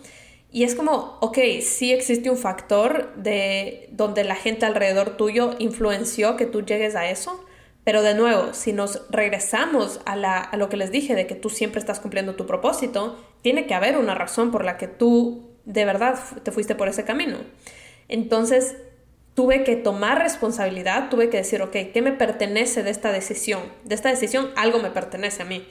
Y es como, ok, sí existe un factor de donde la gente alrededor tuyo influenció que tú llegues a eso, pero de nuevo, si nos regresamos a, la, a lo que les dije de que tú siempre estás cumpliendo tu propósito, tiene que haber una razón por la que tú de verdad te fuiste por ese camino. Entonces, tuve que tomar responsabilidad, tuve que decir, ok, ¿qué me pertenece de esta decisión? De esta decisión algo me pertenece a mí.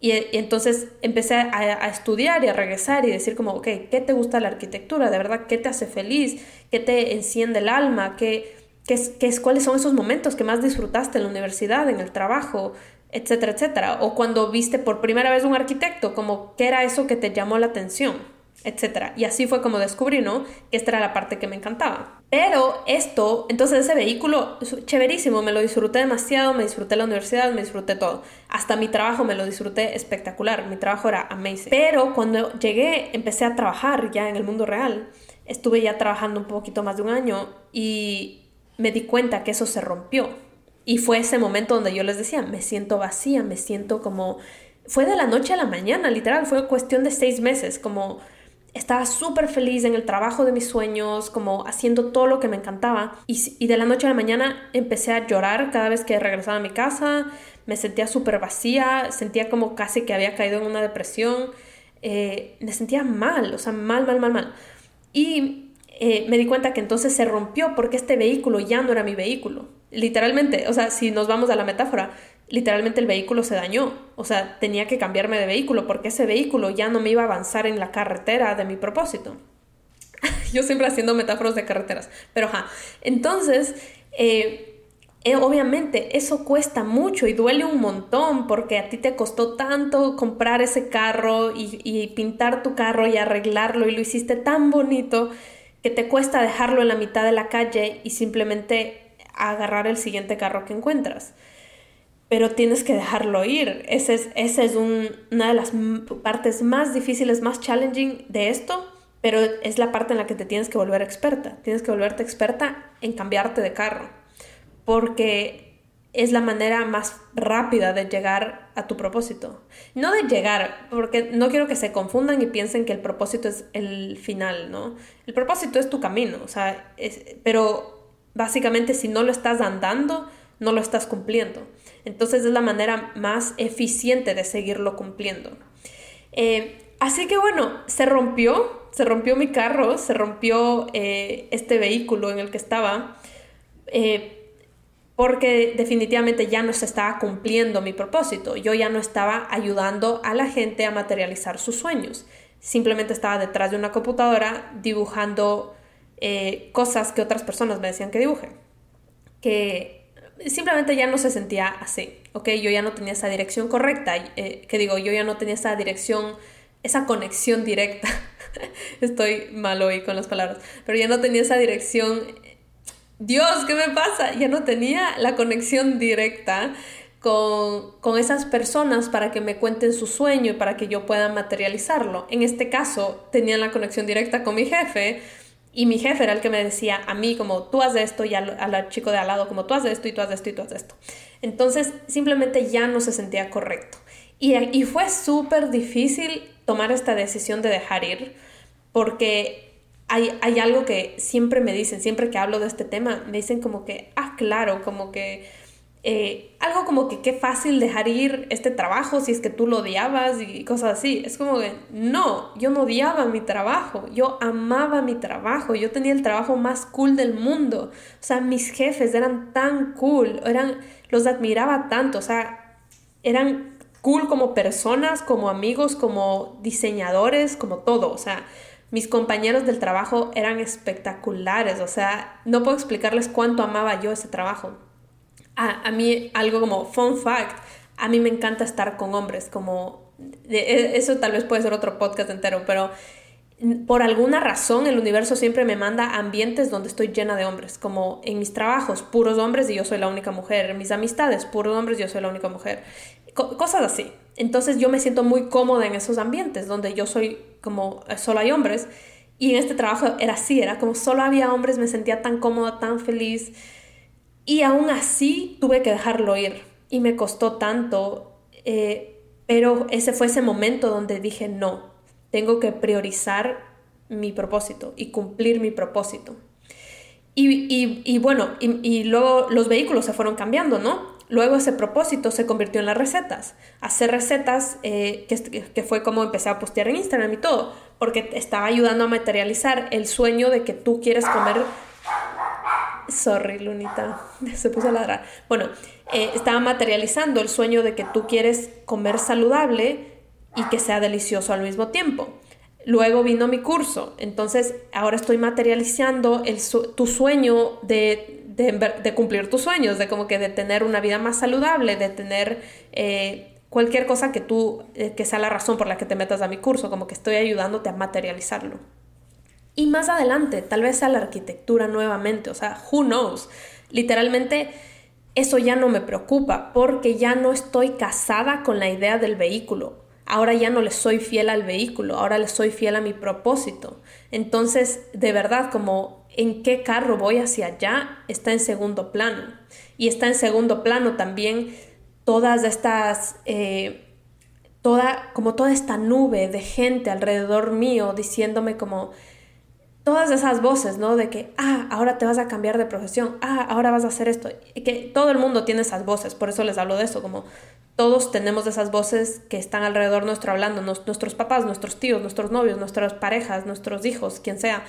Y, entonces empecé a, estudiar y a regresar y decir como, ok, ¿qué te gusta la arquitectura? ¿De verdad qué te hace feliz? ¿Qué te enciende el alma? ¿Qué, qué qué es, ¿Cuáles son esos momentos que más disfrutaste en la universidad, en el trabajo, etcétera, etcétera? O cuando viste por primera vez un arquitecto, como, ¿qué era eso que te llamó la atención? Etcétera. Y así fue como descubrí, ¿no? Que esta era la parte que me encantaba. Pero esto, entonces ese vehículo, chéverísimo, me lo disfruté demasiado, me disfruté la universidad, me disfruté todo. Hasta mi trabajo me lo disfruté espectacular, mi trabajo era amazing. Pero cuando llegué, empecé a trabajar ya en el mundo real, estuve ya trabajando un poquito más de un año y me di cuenta que eso se rompió. Y fue ese momento donde yo les decía, me siento vacía, me siento como... Fue de la noche a la mañana, literal, fue cuestión de seis meses, como estaba súper feliz en el trabajo de mis sueños, como haciendo todo lo que me encantaba. Y, de la noche a la mañana empecé a llorar cada vez que regresaba a mi casa, me sentía súper vacía, sentía como casi que había caído en una depresión, eh, me sentía mal, o sea, mal, mal, mal, mal. Y eh, me di cuenta que entonces se rompió porque este vehículo ya no era mi vehículo. Literalmente, o sea, si nos vamos a la metáfora, literalmente el vehículo se dañó. O sea, tenía que cambiarme de vehículo porque ese vehículo ya no me iba a avanzar en la carretera de mi propósito. [laughs] Yo siempre haciendo metáforas de carreteras. Pero ja, entonces, eh, eh, obviamente eso cuesta mucho y duele un montón porque a ti te costó tanto comprar ese carro y pintar tu carro y arreglarlo y lo hiciste tan bonito que te cuesta dejarlo en la mitad de la calle y simplemente agarrar el siguiente carro que encuentras pero tienes que dejarlo ir. Esa es, ese es una de las partes más difíciles, más challenging de esto, pero es la parte en la que te tienes que volver experta. Tienes que volverte experta en cambiarte de carro, porque es la manera más rápida de llegar a tu propósito. No de llegar, porque no quiero que se confundan y piensen que el propósito es el final, ¿no? El propósito es tu camino, o sea, pero básicamente si no lo estás andando, no lo estás cumpliendo. Entonces es la manera más eficiente de seguirlo cumpliendo. Eh, así que bueno, se rompió, se rompió mi carro, se rompió eh, este vehículo en el que estaba, eh, porque definitivamente ya no se estaba cumpliendo mi propósito. Yo ya no estaba ayudando a la gente a materializar sus sueños. Simplemente estaba detrás de una computadora dibujando cosas que otras personas me decían que dibuje. Que simplemente ya no se sentía así, ¿ok? Yo ya no tenía esa dirección correcta, eh, que digo, yo ya no tenía esa dirección, esa conexión directa. [laughs] Estoy mal hoy con las palabras, pero ya no tenía esa dirección. Dios, ¿qué me pasa? Ya no tenía la conexión directa con, con, esas personas para que me cuenten su sueño y para que yo pueda materializarlo. En este caso, tenía la conexión directa con mi jefe, y mi jefe era el que me decía a mí como tú haz esto y al, chico de al lado como tú haz esto y tú haz esto y tú haz esto. Entonces simplemente ya no se sentía correcto. Y, y fue súper difícil tomar esta decisión de dejar ir porque hay, hay algo que siempre me dicen, siempre que hablo de este tema, me dicen como que, ah, claro, como que eh, algo como que qué fácil dejar ir este trabajo si es que tú lo odiabas y cosas así. Es como que no, yo no odiaba mi trabajo, yo amaba mi trabajo, yo tenía el trabajo más cool del mundo. O sea, mis jefes eran tan cool, eran, los admiraba tanto, o sea, eran cool como personas, como amigos, como diseñadores, como todo. O sea, mis compañeros del trabajo eran espectaculares, o sea, no puedo explicarles cuánto amaba yo ese trabajo a, mí algo como fun fact, a mí me encanta estar con hombres, como e, eso tal vez puede ser otro podcast entero, pero por alguna razón el universo siempre me manda ambientes donde estoy llena de hombres, como en mis trabajos, puros hombres y yo soy la única mujer, en mis amistades, puros hombres y yo soy la única mujer, cosas así. Entonces yo me siento muy cómoda en esos ambientes donde yo soy como eh, solo hay hombres y en este trabajo era así, era como solo había hombres, me sentía tan cómoda, tan feliz y aún así tuve que dejarlo ir y me costó tanto, eh, pero ese fue ese momento donde dije no, tengo que priorizar mi propósito y cumplir mi propósito. Y, bueno, y, luego los vehículos se fueron cambiando, ¿no? Luego ese propósito se convirtió en las recetas. Hacer recetas, eh, que, que, fue como empecé a postear en Instagram y todo, porque estaba ayudando a materializar el sueño de que tú quieres comer... Sorry, Lunita, [laughs] se puso a ladrar. Bueno, eh, estaba materializando el sueño de que tú quieres comer saludable y que sea delicioso al mismo tiempo. Luego vino mi curso, entonces ahora estoy materializando tu sueño de, de, cumplir tus sueños, de como que de tener una vida más saludable, de tener eh, cualquier cosa que tú, eh, que sea la razón por la que te metas a mi curso, como que estoy ayudándote a materializarlo. Y más adelante, tal vez sea la arquitectura nuevamente, o sea, who knows. Literalmente, eso ya no me preocupa porque ya no estoy casada con la idea del vehículo ahora ya no le soy fiel al vehículo, ahora le soy fiel a mi propósito. Entonces, de verdad, como en qué carro voy hacia allá, está en segundo plano. Y está en segundo plano también todas estas, eh, toda, como toda esta nube de gente alrededor mío diciéndome como, todas esas voces, ¿no? De que, ah, ahora te vas a cambiar de profesión, ah, ahora vas a hacer esto. Y que todo el mundo tiene esas voces, por eso les hablo de eso, como todos tenemos esas voces que están alrededor nuestro hablando, nuestros papás, nuestros tíos, nuestros novios, nuestras parejas, nuestros hijos, quien sea.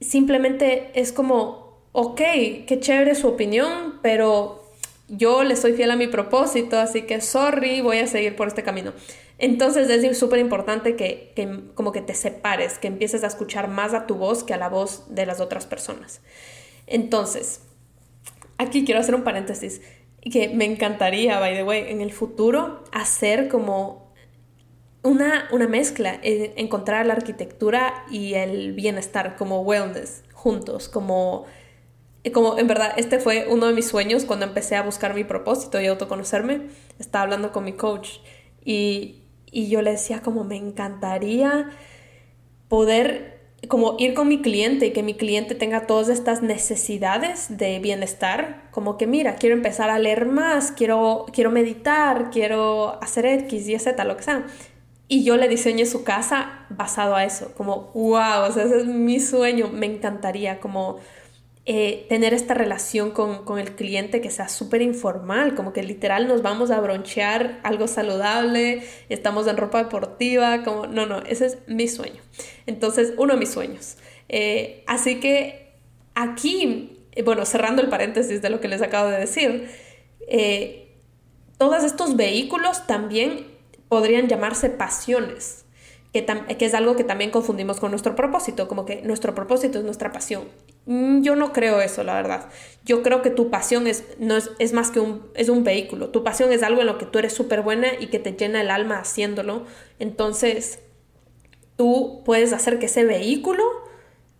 Simplemente es como, ok, qué chévere su opinión, pero yo le soy fiel a mi propósito, así que sorry, voy a seguir por este camino. Entonces es súper importante que, que, como que te separes, que empieces a escuchar más a tu voz que a la voz de las otras personas. Entonces, aquí quiero hacer un paréntesis que me encantaría, by the way, en el futuro hacer como una, una mezcla, encontrar la arquitectura y el bienestar como wellness juntos, como, como en verdad este fue uno de mis sueños cuando empecé a buscar mi propósito y autoconocerme, estaba hablando con mi coach y, y yo le decía como me encantaría poder como ir con mi cliente y que mi cliente tenga todas estas necesidades de bienestar, como que mira, quiero empezar a leer más, quiero, quiero meditar, quiero hacer X, Y, Z, lo que sea. Y yo le diseñé su casa basado a eso, como, wow, o sea, ese es mi sueño, me encantaría como eh, tener esta relación con, el cliente que sea súper informal, como que literal nos vamos a bronchear algo saludable, estamos en ropa deportiva, como, no, no, ese es mi sueño. Entonces, uno de mis sueños. Eh, así que aquí, eh, bueno, cerrando el paréntesis de lo que les acabo de decir, todos estos vehículos también podrían llamarse pasiones que, es algo que también confundimos con nuestro propósito, como que nuestro propósito es nuestra pasión. Mm, yo no creo eso, la verdad. Yo creo que tu pasión es, no es, más que un, es un vehículo. Tu pasión es algo en lo que tú eres súper buena y que te llena el alma haciéndolo. Entonces, tú puedes hacer que ese vehículo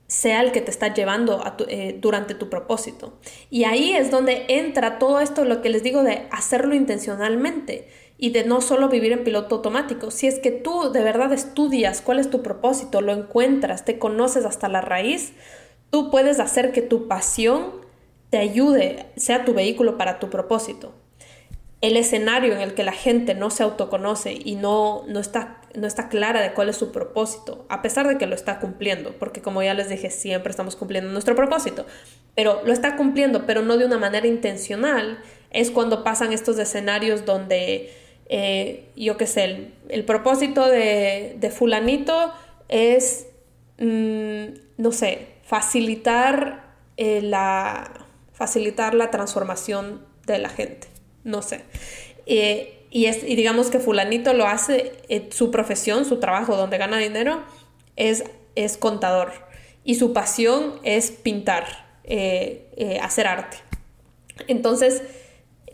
sea el que te está llevando eh, durante tu propósito. Y ahí es donde entra todo esto, lo que les digo de hacerlo intencionalmente y de no solo vivir en piloto automático. Si es que tú de verdad estudias cuál es tu propósito, lo encuentras, te conoces hasta la raíz, tú puedes hacer que tu pasión te ayude, sea tu vehículo para tu propósito. El escenario en el que la gente no se autoconoce y no, no, está, no está clara de cuál es su propósito, a pesar de que lo está cumpliendo, porque como ya les dije, siempre estamos cumpliendo nuestro propósito, pero lo está cumpliendo, pero no de una manera intencional, es cuando pasan estos escenarios donde eh, yo qué sé, el, propósito de, fulanito es, mm, no sé, facilitar, eh, la, facilitar la transformación de la gente, no sé. Eh, y, es, y digamos que fulanito lo hace, su profesión, su trabajo donde gana dinero es, es contador y su pasión es pintar, hacer arte. Entonces,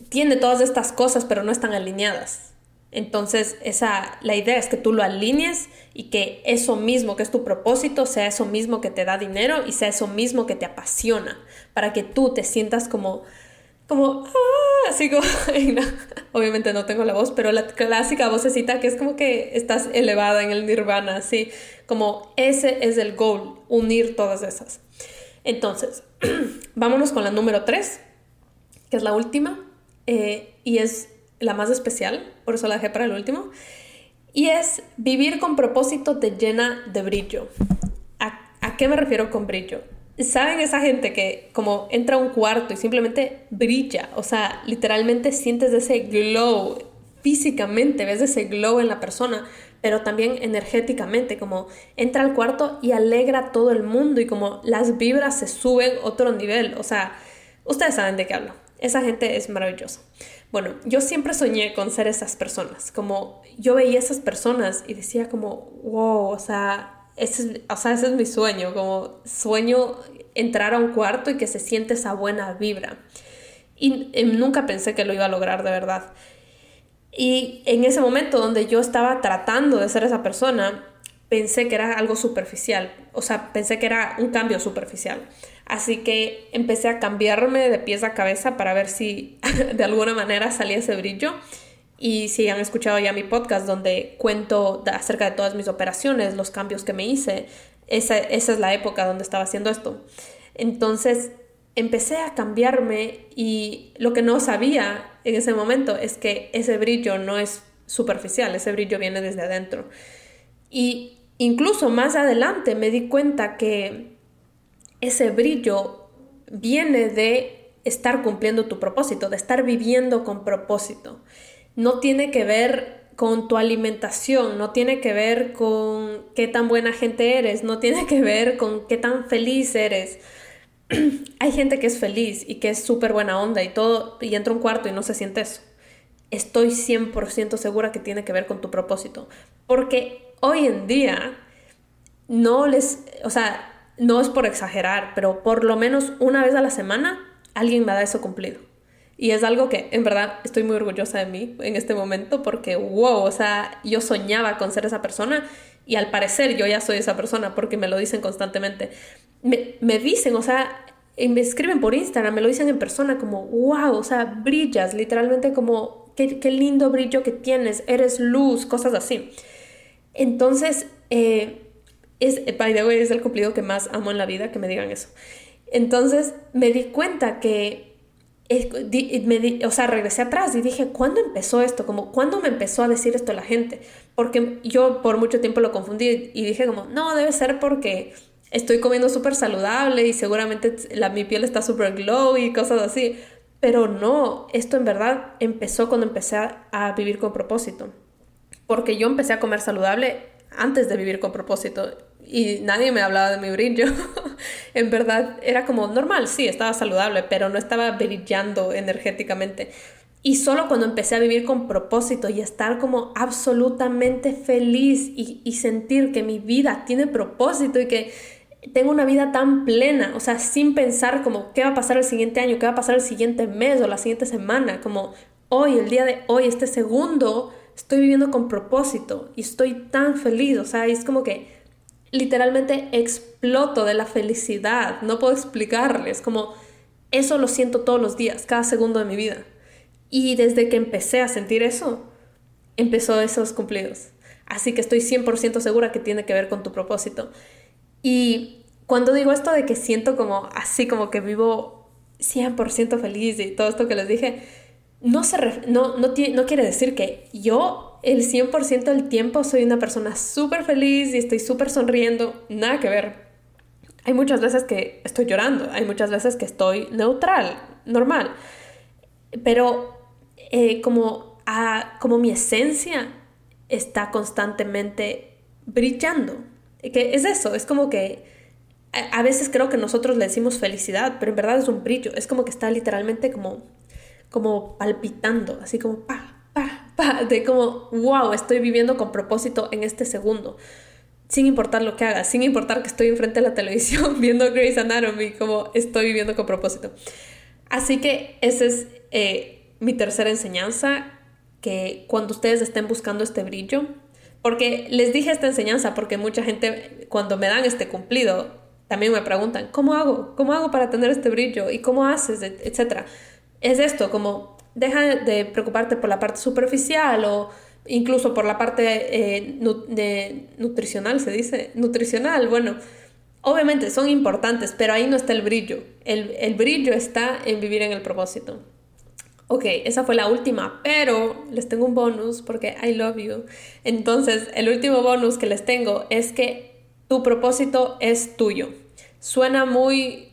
tiene todas estas cosas, pero no están alineadas. Entonces, esa, la idea es que tú lo alinees y que eso mismo que es tu propósito sea eso mismo que te da dinero y sea eso mismo que te apasiona, para que tú te sientas como, como, ah, así como, [laughs] obviamente no tengo la voz, pero la clásica vocecita que es como que estás elevada en el nirvana, así, como ese es el goal, unir todas esas. Entonces, [clears throat] vámonos con la número 3, que es la última, eh, y es la más especial, por eso la dejé para el último, y es vivir con propósito te llena de brillo. ¿A, qué me refiero con brillo? ¿Saben esa gente que como entra a un cuarto y simplemente brilla? O sea, literalmente sientes ese glow físicamente, ves ese glow en la persona, pero también energéticamente, como entra al cuarto y alegra a todo el mundo y como las vibras se suben otro nivel. O sea, ustedes saben de qué hablo. Esa gente es maravillosa. Bueno, yo siempre soñé con ser esas personas, como yo veía esas personas y decía como, wow, o sea, ese es, ese es mi sueño, como sueño entrar a un cuarto y que se siente esa buena vibra. Y, y nunca pensé que lo iba a lograr de verdad. Y en ese momento donde yo estaba tratando de ser esa persona, pensé que era algo superficial, o sea, pensé que era un cambio superficial. Así que empecé a cambiarme de pies a cabeza para ver si [laughs] de alguna manera salía ese brillo. Y si han escuchado ya mi podcast donde cuento acerca de todas mis operaciones, los cambios que me hice, esa, esa es la época donde estaba haciendo esto. Entonces empecé a cambiarme y lo que no sabía en ese momento es que ese brillo no es superficial, ese brillo viene desde adentro. Y incluso más adelante me di cuenta que ese brillo viene de estar cumpliendo tu propósito, de estar viviendo con propósito. No tiene que ver con tu alimentación, no tiene que ver con qué tan buena gente eres, no tiene que ver con qué tan feliz eres. [clears throat] Hay gente que es feliz y que es súper buena onda y todo, y entra a un cuarto y no se siente eso. Estoy 100% segura que tiene que ver con tu propósito. Porque hoy en día no les, o sea, no es por exagerar, pero por lo menos una vez a la semana alguien me da eso cumplido. Y es algo que en verdad estoy muy orgullosa de mí en este momento porque, wow, o sea, yo soñaba con ser esa persona y al parecer yo ya soy esa persona porque me lo dicen constantemente. Me, dicen, o sea, me escriben por Instagram, me lo dicen en persona como, wow, o sea, brillas, literalmente como, qué, qué lindo brillo que tienes, eres luz, cosas así. Entonces, eh, es, by the es el cumplido que más amo en la vida, que me digan eso. Entonces me di cuenta que, me o sea, regresé atrás y dije, ¿cuándo empezó esto? Como, ¿cuándo me empezó a decir esto la gente? Porque yo por mucho tiempo lo confundí y dije como, no, debe ser porque estoy comiendo súper saludable y seguramente la, mi piel está súper glow y cosas así. Pero no, esto en verdad empezó cuando empecé a vivir con propósito. Porque yo empecé a comer saludable antes de vivir con propósito y nadie me hablaba de mi brillo. [laughs] en verdad era como normal, sí, estaba saludable, pero no estaba brillando energéticamente. Y solo cuando empecé a vivir con propósito y estar como absolutamente feliz y, y sentir que mi vida tiene propósito y que tengo una vida tan plena, o sea, sin pensar como qué va a pasar el siguiente año, qué va a pasar el siguiente mes o la siguiente semana, como hoy, el día de hoy, este segundo, estoy viviendo con propósito y estoy tan feliz, o sea, es como que literalmente exploto de la felicidad, no puedo explicarles, como eso lo siento todos los días, cada segundo de mi vida. Y desde que empecé a sentir eso, empezó esos cumplidos. Así que estoy 100% segura que tiene que ver con tu propósito. Y cuando digo esto de que siento como así, como que vivo 100% feliz y todo esto que les dije, no, se no, no, no quiere decir que yo el 100% del tiempo soy una persona súper feliz y estoy súper sonriendo, nada que ver. Hay muchas veces que estoy llorando, hay muchas veces que estoy neutral, normal, pero eh, como, como mi esencia está constantemente brillando. Que es eso, es como que a, veces creo que nosotros le decimos felicidad, pero en verdad es un brillo, es como que está literalmente como, como palpitando, así como pa, de como, wow, estoy viviendo con propósito en este segundo, sin importar lo que haga, sin importar que estoy enfrente de la televisión [laughs] viendo Grey's Anatomy, como estoy viviendo con propósito. Así que esa es eh, mi tercera enseñanza. que cuando ustedes estén buscando este brillo, porque les dije esta enseñanza porque mucha gente cuando me dan este cumplido también me preguntan, ¿cómo hago? ¿Cómo hago para tener este brillo? ¿Y cómo haces? Etcétera. Es esto, como deja de preocuparte por la parte superficial o incluso por la parte eh, de nutricional, se dice, nutricional, bueno, obviamente son importantes, pero ahí no está el brillo. El, el brillo está en vivir en el propósito. Ok, esa fue la última, pero les tengo un bonus porque I love you. Entonces, el último bonus que les tengo es que tu propósito es tuyo. Suena muy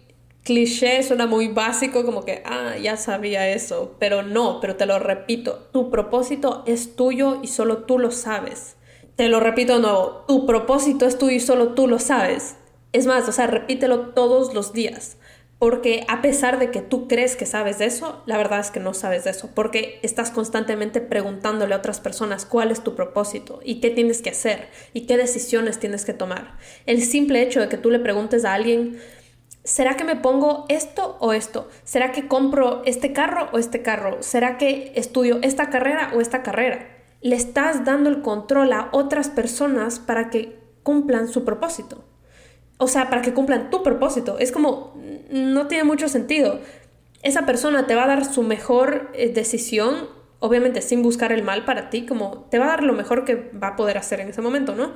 cliché, suena muy básico, como que, ah, ya sabía eso, pero no, pero te lo repito, tu propósito es tuyo y solo tú lo sabes. Te lo repito de nuevo, tu propósito es tuyo y solo tú lo sabes. Es más, o sea, repítelo todos los días. Porque a pesar de que tú crees que sabes de eso, la verdad es que no sabes de eso, porque estás constantemente preguntándole a otras personas cuál es tu propósito y qué tienes que hacer y qué decisiones tienes que tomar. El simple hecho de que tú le preguntes a alguien, ¿será que me pongo esto o esto? ¿Será que compro este carro o este carro? ¿Será que estudio esta carrera o esta carrera? Le estás dando el control a otras personas para que cumplan su propósito. O sea, para que cumplan tu propósito. Es como, no tiene mucho sentido. Esa persona te va a dar su mejor eh, decisión, obviamente sin buscar el mal para ti, como te va a dar lo mejor que va a poder hacer en ese momento, ¿no?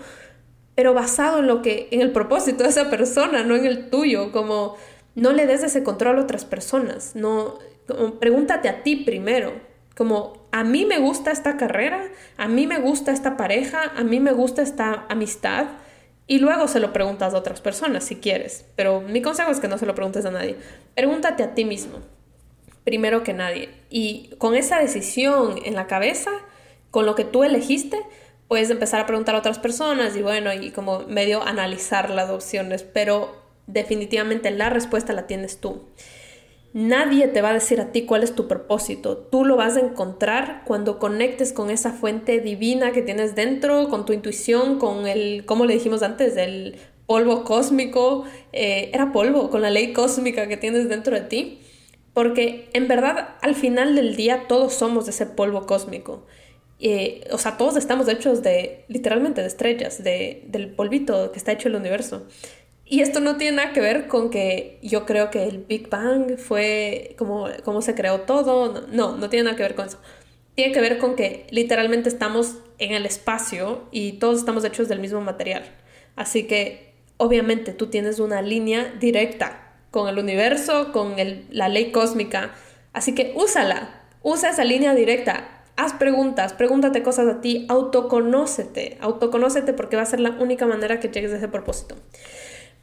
Pero basado en lo que, en el propósito de esa persona, no en el tuyo, como no le des ese control a otras personas, no, pregúntate a ti primero, como a mí me gusta esta carrera, a mí me gusta esta pareja, a mí me gusta esta amistad, y luego se lo preguntas a otras personas si quieres. Pero mi consejo es que no se lo preguntes a nadie. Pregúntate a ti mismo, primero que nadie. Y con esa decisión en la cabeza, con lo que tú elegiste, puedes empezar a preguntar a otras personas y bueno, y como medio analizar las opciones. Pero definitivamente la respuesta la tienes tú. Nadie te va a decir a ti cuál es tu propósito. Tú lo vas a encontrar cuando conectes con esa fuente divina que tienes dentro, con tu intuición, con el, como le dijimos antes, el polvo cósmico. Eh, era polvo, con la ley cósmica que tienes dentro de ti. Porque en verdad, al final del día, todos somos ese polvo cósmico. Eh, o sea, todos estamos hechos de, literalmente, de estrellas, de, del polvito que está hecho el universo. Y esto no tiene nada que ver con que yo creo que el Big Bang fue como, como se creó todo. No, no tiene nada que ver con eso. Tiene que ver con que literalmente estamos en el espacio y todos estamos hechos del mismo material. Así que obviamente tú tienes una línea directa con el universo, con la ley cósmica. Así que úsala, usa esa línea directa. Haz preguntas, pregúntate cosas a ti, autoconócete, autoconócete porque va a ser la única manera que llegues a ese propósito.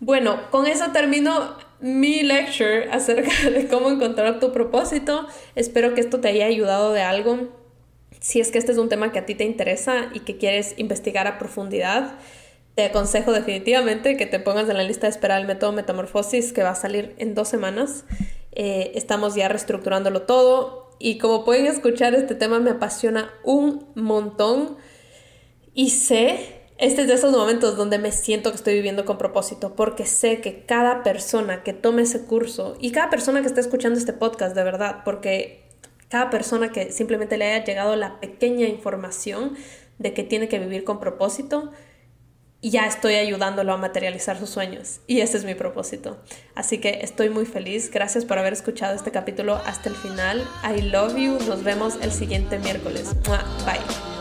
Bueno, con eso termino mi lecture acerca [laughs] de cómo encontrar tu propósito. Espero que esto te haya ayudado de algo. Si es que este es un tema que a ti te interesa y que quieres investigar a profundidad, te aconsejo definitivamente que te pongas en la lista de espera del método Metamorfosis que va a salir en dos semanas. Eh, estamos ya reestructurándolo todo y como pueden escuchar este tema me apasiona un montón. Y sé este es de esos momentos donde me siento que estoy viviendo con propósito, porque sé que cada persona que tome ese curso y cada persona que esté escuchando este podcast, de verdad, porque cada persona que simplemente le haya llegado la pequeña información de que tiene que vivir con propósito, ya estoy ayudándolo a materializar sus sueños. Y ese es mi propósito. Así que estoy muy feliz. Gracias por haber escuchado este capítulo hasta el final. I love you. Nos vemos el siguiente miércoles. Bye.